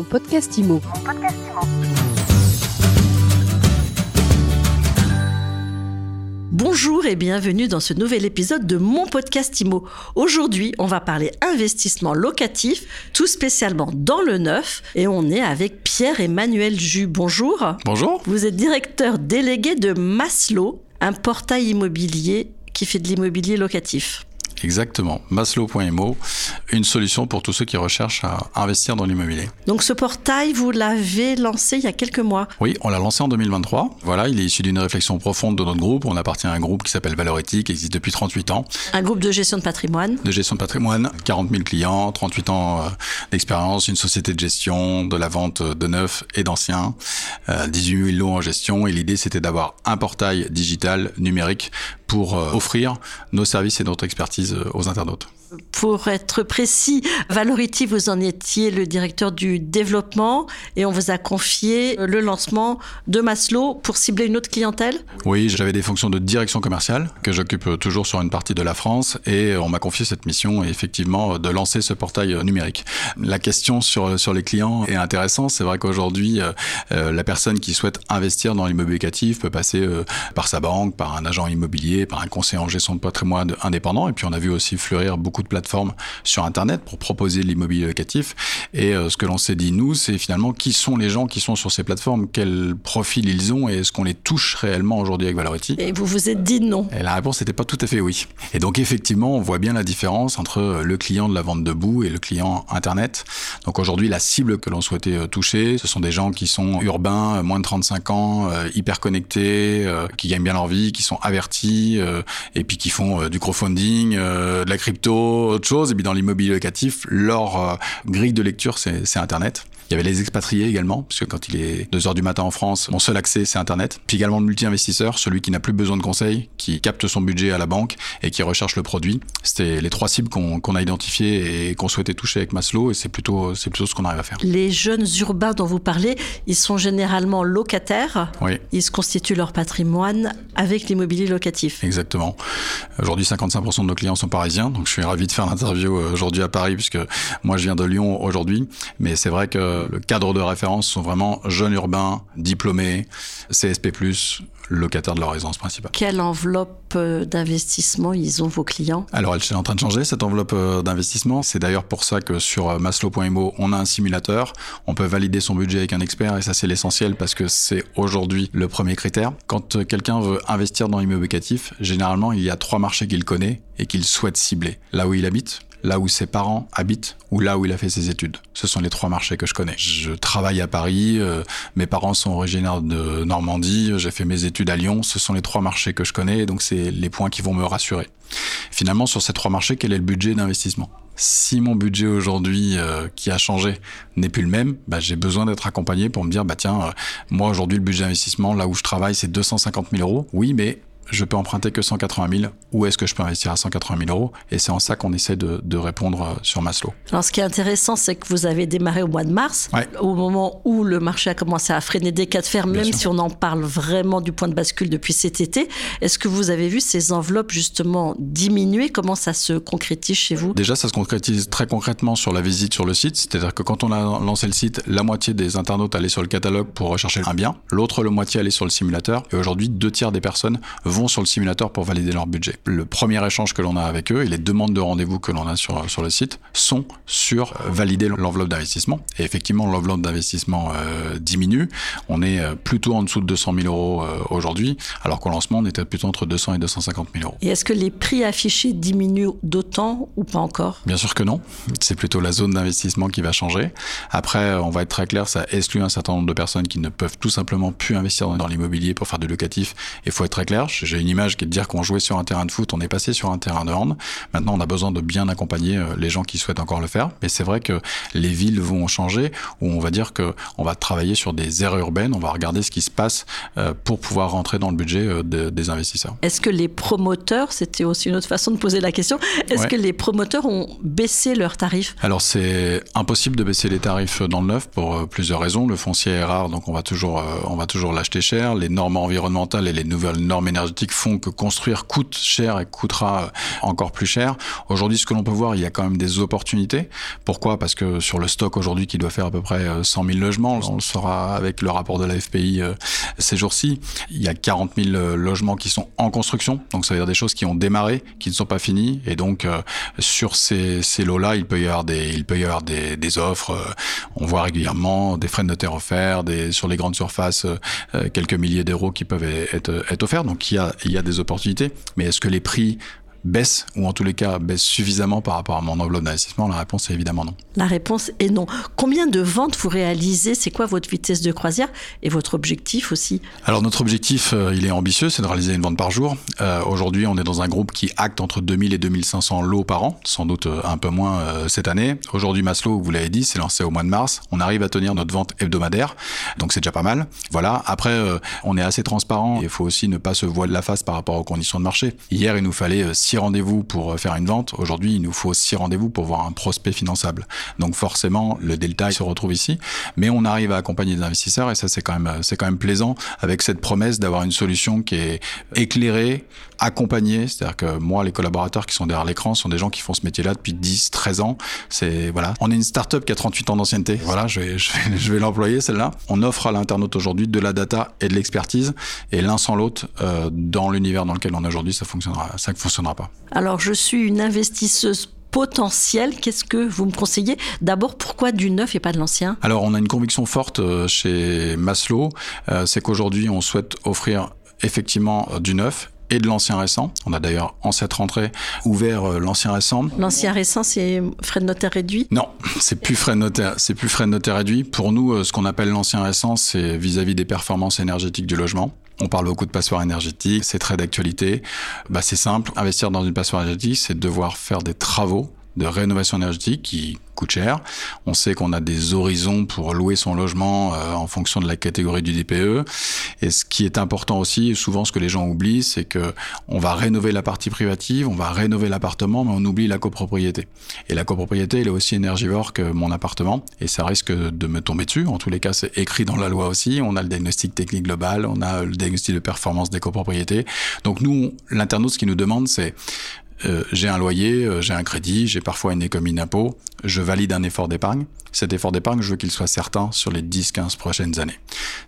Mon podcast IMO. Bonjour et bienvenue dans ce nouvel épisode de mon podcast IMO. Aujourd'hui, on va parler investissement locatif, tout spécialement dans le neuf. Et on est avec Pierre-Emmanuel Jus. Bonjour. Bonjour. Vous êtes directeur délégué de Maslow, un portail immobilier qui fait de l'immobilier locatif. Exactement. Maslow.mo, une solution pour tous ceux qui recherchent à investir dans l'immobilier. Donc ce portail, vous l'avez lancé il y a quelques mois. Oui, on l'a lancé en 2023. Voilà, il est issu d'une réflexion profonde de notre groupe. On appartient à un groupe qui s'appelle Valoretti, qui existe depuis 38 ans. Un groupe de gestion de patrimoine. De gestion de patrimoine, 40 000 clients, 38 ans euh, d'expérience, une société de gestion, de la vente de neufs et d'anciens, 18 000 lots en gestion. Et l'idée, c'était d'avoir un portail digital numérique pour euh, offrir nos services et notre expertise euh, aux internautes. Pour être précis, Valority, vous en étiez le directeur du développement et on vous a confié le lancement de Maslow pour cibler une autre clientèle Oui, j'avais des fonctions de direction commerciale que j'occupe toujours sur une partie de la France et on m'a confié cette mission effectivement de lancer ce portail numérique. La question sur, sur les clients est intéressante. C'est vrai qu'aujourd'hui, euh, la personne qui souhaite investir dans l'immobilier locatif peut passer euh, par sa banque, par un agent immobilier, par un conseiller en gestion de patrimoine indépendant et puis on a vu aussi fleurir beaucoup de plateformes sur Internet pour proposer l'immobilier locatif. Et euh, ce que l'on s'est dit, nous, c'est finalement qui sont les gens qui sont sur ces plateformes, quel profil ils ont et est-ce qu'on les touche réellement aujourd'hui avec Valority Et vous vous êtes dit non. Et la réponse n'était pas tout à fait oui. Et donc effectivement, on voit bien la différence entre le client de la vente debout et le client Internet. Donc aujourd'hui, la cible que l'on souhaitait euh, toucher, ce sont des gens qui sont urbains, euh, moins de 35 ans, hyper connectés, qui gagnent bien leur vie, qui sont avertis, et puis qui font du crowdfunding, de la crypto, autre chose. Et puis dans l'immobilier locatif, leur grille de lecture, c'est Internet. Il y avait les expatriés également, puisque quand il est 2 heures du matin en France, mon seul accès, c'est Internet. Puis également le multi-investisseur, celui qui n'a plus besoin de conseils, qui capte son budget à la banque et qui recherche le produit. C'était les trois cibles qu'on a identifiées et qu'on souhaitait toucher avec Maslow, et c'est plutôt, c'est plutôt ce qu'on arrive à faire. Les jeunes urbains dont vous parlez, ils sont généralement locataires. Oui. Ils se constituent leur patrimoine avec l'immobilier locatif. Exactement. Aujourd'hui, 55% de nos clients sont parisiens, donc je suis ravi de faire l'interview euh, aujourd'hui à Paris, puisque moi je viens de Lyon aujourd'hui, mais c'est vrai que le cadre de référence sont vraiment jeunes urbains, diplômés, CSP+, locataires de leur résidence principale. Quelle enveloppe euh, d'investissement ils ont vos clients? Alors elle est en train de changer cette enveloppe euh, d'investissement. C'est d'ailleurs pour ça que sur euh, maslow.mo, on a un simulateur. On peut valider son budget avec un expert et ça c'est l'essentiel parce que c'est aujourd'hui le premier critère. Quand quelqu'un veut investir dans l'immobilier locatif, généralement il y a trois marchés qu'il connaît et qu'il souhaite cibler. Là où il habite, là où ses parents habitent ou là où il a fait ses études. Ce sont les trois marchés que je connais. Je travaille à Paris, euh, mes parents sont originaires de Normandie, j'ai fait mes études à Lyon, ce sont les trois marchés que je connais, donc c'est les points qui vont me rassurer. Finalement, sur ces trois marchés, quel est le budget d'investissement? Si mon budget aujourd'hui euh, qui a changé n'est plus le même, bah, j'ai besoin d'être accompagné pour me dire bah tiens, euh, moi aujourd'hui le budget d'investissement là où je travaille c'est 250 000 euros. Oui, mais je peux emprunter que 180 000 ou est-ce que je peux investir à 180 000 euros? Et c'est en ça qu'on essaie de, de, répondre euh, sur Maslow. Alors, ce qui est intéressant, c'est que vous avez démarré au mois de mars, ouais. au moment où le marché a commencé à freiner des cas de fer, même si on en parle vraiment du point de bascule depuis cet été. Est-ce que vous avez vu ces enveloppes justement diminuer? Comment ça se concrétise chez vous? Déjà, ça se concrétise très concrètement sur la visite sur le site. C'est-à-dire que quand on a lancé le site, la moitié des internautes allaient sur le catalogue pour rechercher un bien, l'autre le moitié allait sur le simulateur. Et aujourd'hui, deux tiers des personnes vont sur le simulateur pour valider leur budget. Le premier échange que l'on a avec eux et les demandes de rendez-vous que l'on a sur, sur le site sont sur valider l'enveloppe d'investissement. Et effectivement, l'enveloppe d'investissement euh, diminue. On est euh, plutôt en dessous de 200 000 euros euh, aujourd'hui, alors qu'au lancement, on était plutôt entre 200 et 250 000 euros. Et est-ce que les prix affichés diminuent d'autant ou pas encore? Bien sûr que non. C'est plutôt la zone d'investissement qui va changer. Après, on va être très clair, ça exclut un certain nombre de personnes qui ne peuvent tout simplement plus investir dans l'immobilier pour faire du locatif. Il faut être très clair. J'ai une image qui est de dire qu'on jouait sur un terrain de foot, on est passé sur un terrain de hand. Maintenant, on a besoin de bien accompagner euh, les gens qui souhaitent encore le faire. Mais c'est vrai que les villes vont changer, où on va dire que on va travailler sur des aires urbaines, on va regarder ce qui se passe euh, pour pouvoir rentrer dans le budget euh, de, des investisseurs. Est-ce que les promoteurs, c'était aussi une autre façon de poser la question, est-ce Ouais. que les promoteurs ont baissé leurs tarifs? Alors c'est impossible de baisser les tarifs dans le neuf pour plusieurs raisons. Le foncier est rare, donc on va toujours, on va toujours l'acheter cher. Les normes environnementales et les nouvelles normes énergétiques énergétiques font que construire coûte cher et coûtera encore plus cher. Aujourd'hui, ce que l'on peut voir, il y a quand même des opportunités. Pourquoi? Parce que sur le stock aujourd'hui qui doit faire à peu près 100 000 logements, on le saura avec le rapport de la FPI ces jours-ci, il y a 40 000 logements qui sont en construction. Donc ça veut dire des choses qui ont démarré, qui ne sont pas finies. Et donc sur ces, lots-là, il peut y avoir des, offres. on voit régulièrement des frais de notaire offerts, sur les grandes surfaces, quelques milliers d'euros qui peuvent être, être offerts. Donc il y a, il y a des opportunités. Mais est-ce que les prix baisse, ou en tous les cas baisse suffisamment par rapport à mon enveloppe d'investissement La réponse est évidemment non. La réponse est non. Combien de ventes vous réalisez? C'est quoi votre vitesse de croisière? Et votre objectif aussi? Alors notre objectif, euh, il est ambitieux, c'est de réaliser une vente par jour. Euh, aujourd'hui, on est dans un groupe qui acte entre 2000 et 2500 lots par an, sans doute euh, un peu moins cette année. Aujourd'hui, Maslow, vous l'avez dit, c'est lancé au mois de mars. On arrive à tenir notre vente hebdomadaire, donc c'est déjà pas mal. Voilà. Après, on est assez transparent. Il faut aussi ne pas se voiler la face par rapport aux conditions de marché. Hier, il nous fallait six rendez-vous pour euh, faire une vente. Aujourd'hui, il nous faut six rendez-vous pour voir un prospect finançable. Donc forcément, le delta se retrouve ici, mais on arrive à accompagner des investisseurs et ça c'est quand même c'est quand même plaisant avec cette promesse d'avoir une solution qui est éclairée, accompagnée. C'est-à-dire que moi, les collaborateurs qui sont derrière l'écran sont des gens qui font ce métier-là depuis 10, 13 ans. C'est voilà, on est une start-up qui a 38 ans d'ancienneté. Voilà, je vais l'employer celle-là. On offre à l'internaute aujourd'hui de la data et de l'expertise et l'un sans l'autre euh, dans l'univers dans lequel on est aujourd'hui, ça fonctionnera ça ne fonctionnera pas. Alors, je suis une investisseuse potentielle. Qu'est-ce que vous me conseillez? D'abord, pourquoi du neuf et pas de l'ancien? Alors, on a une conviction forte euh, chez Maslow, euh, c'est qu'aujourd'hui, on souhaite offrir effectivement euh, du neuf et de l'ancien récent. On a d'ailleurs en cette rentrée ouvert l'ancien récent. L'ancien récent, c'est frais de notaire réduit? Non, c'est plus frais de notaire, c'est plus frais de notaire réduit. Pour nous, ce qu'on appelle l'ancien récent, c'est vis-à-vis des performances énergétiques du logement. On parle beaucoup de passoire énergétique, c'est très d'actualité. Bah, c'est simple, investir dans une passoire énergétique, c'est devoir faire des travaux de rénovation énergétique qui coûte cher. On sait qu'on a des horizons pour louer son logement euh, en fonction de la catégorie du DPE. Et ce qui est important aussi, souvent ce que les gens oublient, c'est que on va rénover la partie privative, on va rénover l'appartement, mais on oublie la copropriété. Et la copropriété, elle est aussi énergivore que mon appartement, et ça risque de me tomber dessus. En tous les cas, c'est écrit dans la loi aussi. On a le diagnostic technique global, on a le diagnostic de performance des copropriétés. Donc nous, l'internaute, ce qui nous demande, c'est euh, j'ai un loyer, euh, j'ai un crédit, j'ai parfois une économie d'impôt, je valide un effort d'épargne. Cet effort d'épargne, je veux qu'il soit certain sur les 10-15 prochaines années.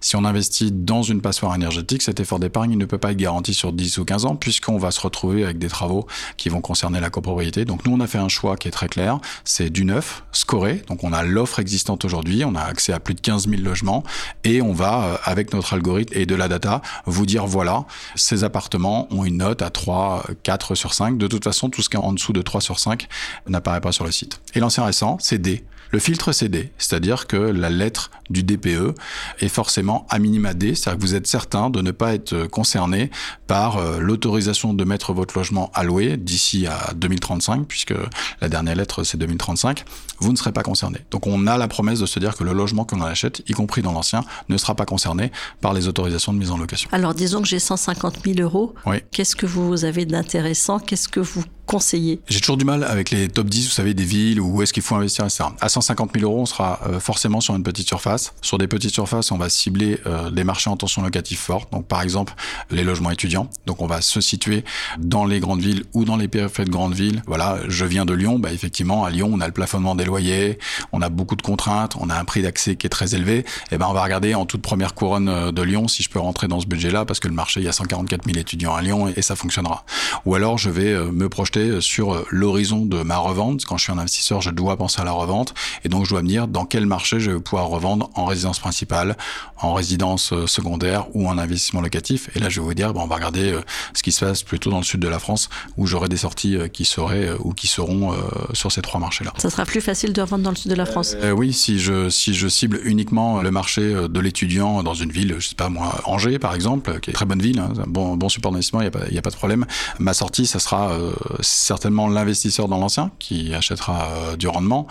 Si on investit dans une passoire énergétique, cet effort d'épargne ne peut pas être garanti sur 10 ou 15 ans puisqu'on va se retrouver avec des travaux qui vont concerner la copropriété. Donc nous, on a fait un choix qui est très clair, c'est du neuf, scoré. Donc on a l'offre existante aujourd'hui, on a accès à plus de 15 000 logements et on va, euh, avec notre algorithme et de la data, vous dire voilà, ces appartements ont une note à 3, 4 sur 5. De toute façon, tout ce qui est en dessous de 3 sur 5 n'apparaît pas sur le site. Et l'ancien récent, c'est D. Le filtre c'est D, c'est-à-dire que la lettre du DPE est forcément à minima D, c'est-à-dire que vous êtes certain de ne pas être concerné par euh, l'autorisation de mettre votre logement à louer d'ici à 2035, puisque la dernière lettre c'est 2035, vous ne serez pas concerné. Donc on a la promesse de se dire que le logement qu'on achète, y compris dans l'ancien, ne sera pas concerné par les autorisations de mise en location. Alors disons que j'ai 150 000 euros, oui. qu'est-ce que vous avez d'intéressant? Qu'est-ce que vous conseillez J'ai toujours du mal avec les top 10, vous savez, des villes où est-ce qu'il faut investir, etc. À 150 000 euros, on sera euh, forcément sur une petite surface. Sur des petites surfaces, on va cibler euh, des marchés en tension locative forte. Donc, par exemple, les logements étudiants. Donc, on va se situer dans les grandes villes ou dans les périphéries de grandes villes. Voilà, je viens de Lyon. Bah, effectivement, à Lyon, on a le plafonnement des loyers, on a beaucoup de contraintes, on a un prix d'accès qui est très élevé. Et eh ben, on va regarder en toute première couronne euh, de Lyon si je peux rentrer dans ce budget-là parce que le marché, il y a 144 000 étudiants à Lyon et, et ça fonctionnera. Ou alors, je vais me projeter sur l'horizon de ma revente. Quand je suis un investisseur, je dois penser à la revente et donc je dois me dire dans quel marché je vais pouvoir revendre en résidence principale, en résidence euh, secondaire ou en investissement locatif. Et là, je vais vous dire, bon, on va regarder euh, ce qui se passe plutôt dans le sud de la France où j'aurai des sorties euh, qui seraient ou qui seront sur ces trois marchés-là. Ça sera plus facile de revendre dans le sud de la France. Euh, oui, si je si je cible uniquement le marché de l'étudiant dans une ville, je sais pas moi, Angers par exemple, qui est une très bonne ville, hein, un bon bon support d'investissement, il y a pas il y a pas de problème. Ma sortie, ça sera certainement l'investisseur dans l'ancien qui achètera du rendement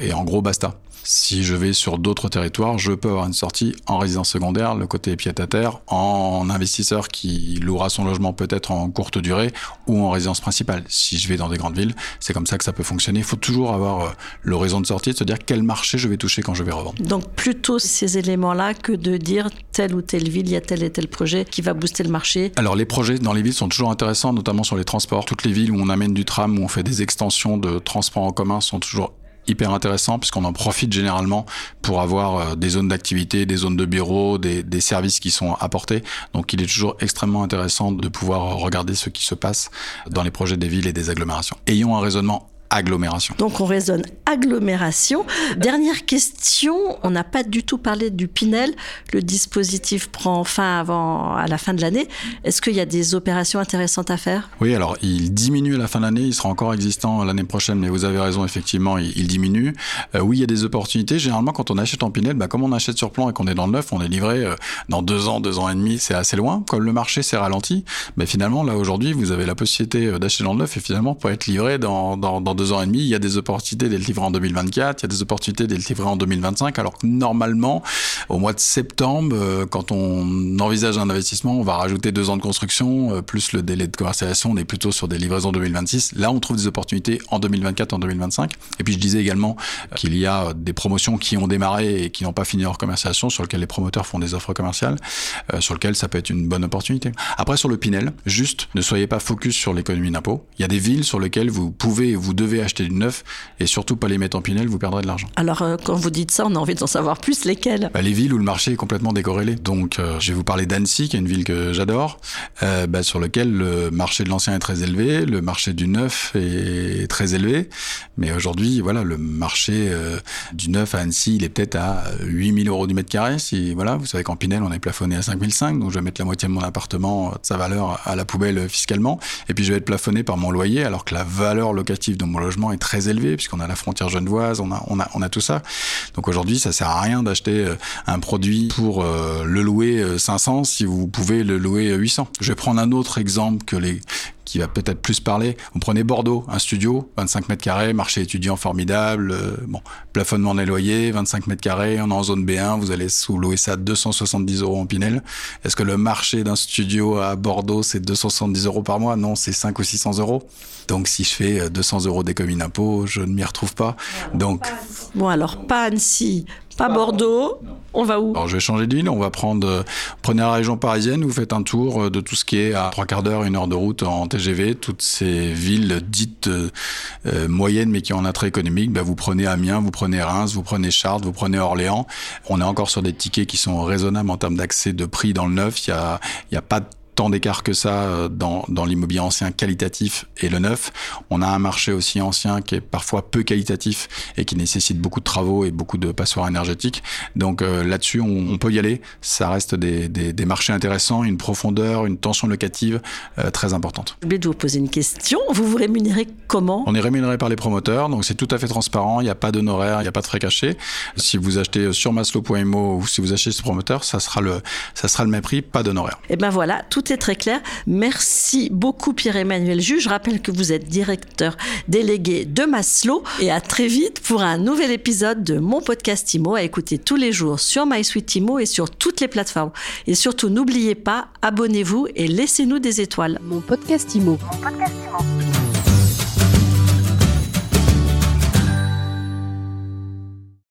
et en gros basta. Si je vais sur d'autres territoires, je peux avoir une sortie en résidence secondaire, le côté pied à terre, en investisseur qui louera son logement peut-être en courte durée ou en résidence principale. Si je vais dans des grandes villes, c'est comme ça que ça peut fonctionner. Il faut toujours avoir euh, l'horizon de sortie, de se dire quel marché je vais toucher quand je vais revendre. Donc plutôt ces éléments-là que de dire telle ou telle ville, il y a tel et tel projet qui va booster le marché. Alors les projets dans les villes sont toujours intéressants, notamment sur les transports. Toutes les villes où on amène du tram, où on fait des extensions de transports en commun sont toujours hyper intéressants puisqu'on en profite généralement pour avoir euh, des zones d'activité, des zones de bureaux, des, des, services qui sont apportés. Donc il est toujours extrêmement intéressant de pouvoir regarder ce qui se passe dans les projets des villes et des agglomérations. Ayons un raisonnement agglomération. Donc on raisonne agglomération. Dernière question, on n'a pas du tout parlé du Pinel. Le dispositif prend fin avant à la fin de l'année. Est-ce qu'il y a des opérations intéressantes à faire? Oui, alors il diminue à la fin de l'année, il sera encore existant l'année prochaine, mais vous avez raison, effectivement, il, diminue. Euh, oui, il y a des opportunités. Généralement, quand on achète en Pinel, bah, comme on achète sur plan et qu'on est dans le neuf, on est livré euh, dans deux ans, deux ans et demi, c'est assez loin. Comme le marché s'est ralenti, mais finalement, là aujourd'hui, vous avez la possibilité euh, d'acheter dans le neuf et finalement pour être livré dans, dans, dans deux ans et demi, il y a des opportunités d'être livré en 2024, il y a des opportunités d'être livré en 2025, alors que normalement, au mois de septembre, euh, quand on envisage un investissement, on va rajouter deux ans de construction, euh, plus le délai de commercialisation, on est plutôt sur des livraisons 2026. Là, on trouve des opportunités en 2024, en 2025. Et puis, je disais également qu'il y a des promotions qui ont démarré et qui n'ont pas fini leur commercialisation, sur lesquelles les promoteurs font des offres commerciales, euh, sur lesquelles ça peut être une bonne opportunité. Après, sur le Pinel, juste, ne soyez pas focus sur l'économie d'impôt. Il y a des villes sur lesquelles vous pouvez, vous devez acheter du neuf et surtout pas les mettre en Pinel, vous perdrez de l'argent. Alors, euh, quand vous dites ça, on a envie d'en savoir plus. Lesquelles bah, Les villes où le marché est complètement décorrélé. Donc, euh, je vais vous parler d'Annecy, qui est une ville que j'adore, euh, bah, sur lequel le marché de l'ancien est très élevé, le marché du neuf est très élevé. Mais aujourd'hui, voilà, le marché du neuf à Annecy, il est peut-être à 8000 euros du mètre carré. Si, voilà, vous savez qu'en Pinel, on est plafonné à 5005, donc je vais mettre la moitié de mon appartement, de sa valeur, à la poubelle fiscalement. Et puis, je vais être plafonné par mon loyer, alors que la valeur locative de mon logement est très élevée, puisqu'on a la frontière genevoise, on a, on a, on a tout ça. Donc aujourd'hui, ça sert à rien d'acheter euh, un produit pour euh, le louer 500 euh, si vous pouvez le louer 800. Je vais prendre un autre exemple que les qui va peut-être plus parler. Vous prenez Bordeaux, un studio, 25 mètres carrés, marché étudiant formidable, bon, plafonnement des loyers, 25 mètres carrés, on est en zone B1, vous allez sous louer ça 270 euros en Pinel. Est-ce que le marché d'un studio à Bordeaux, c'est 270 euros par mois? Non, c'est 5 ou 600 euros. Donc si je fais 200 euros d'économie d'impôt, je ne m'y retrouve pas. Donc... Bon alors, pas Annecy, pas Bordeaux. On va où? Alors je vais changer de ville. On va prendre, euh, prenez la région parisienne. Vous faites un tour euh, de tout ce qui est à trois quarts d'heure, une heure de route en TGV. Toutes ces villes dites euh, moyennes mais qui ont un attrait économique. Ben, vous prenez Amiens, vous prenez Reims, vous prenez Chartres, vous prenez Orléans. On est encore sur des tickets qui sont raisonnables en termes d'accès de prix dans le neuf. Il y a, y a pas de tant d'écart que ça euh, dans, dans l'immobilier ancien qualitatif et le neuf. On a un marché aussi ancien qui est parfois peu qualitatif et qui nécessite beaucoup de travaux et beaucoup de passoires énergétiques. Donc euh, là-dessus, on, peut y aller. Ça reste des, des, des, marchés intéressants, une profondeur, une tension locative euh, très importante. Je vais vous poser une question. Vous vous rémunérez comment? On est rémunéré par les promoteurs, donc c'est tout à fait transparent. Il n'y a pas d'honoraires, il n'y a pas de frais cachés. Si vous achetez sur maslow.mo ou si vous achetez ce promoteur, ça sera le, ça sera le même prix, pas d'honoraires. Et ben voilà, tout très clair. Merci beaucoup Pierre-Emmanuel Juge. Je rappelle que vous êtes directeur délégué de Maslow et à très vite pour un nouvel épisode de mon podcast IMO à écouter tous les jours sur MySuite IMO et sur toutes les plateformes. Et surtout, n'oubliez pas, abonnez-vous et laissez-nous des étoiles. Mon podcast IMO. Mon podcast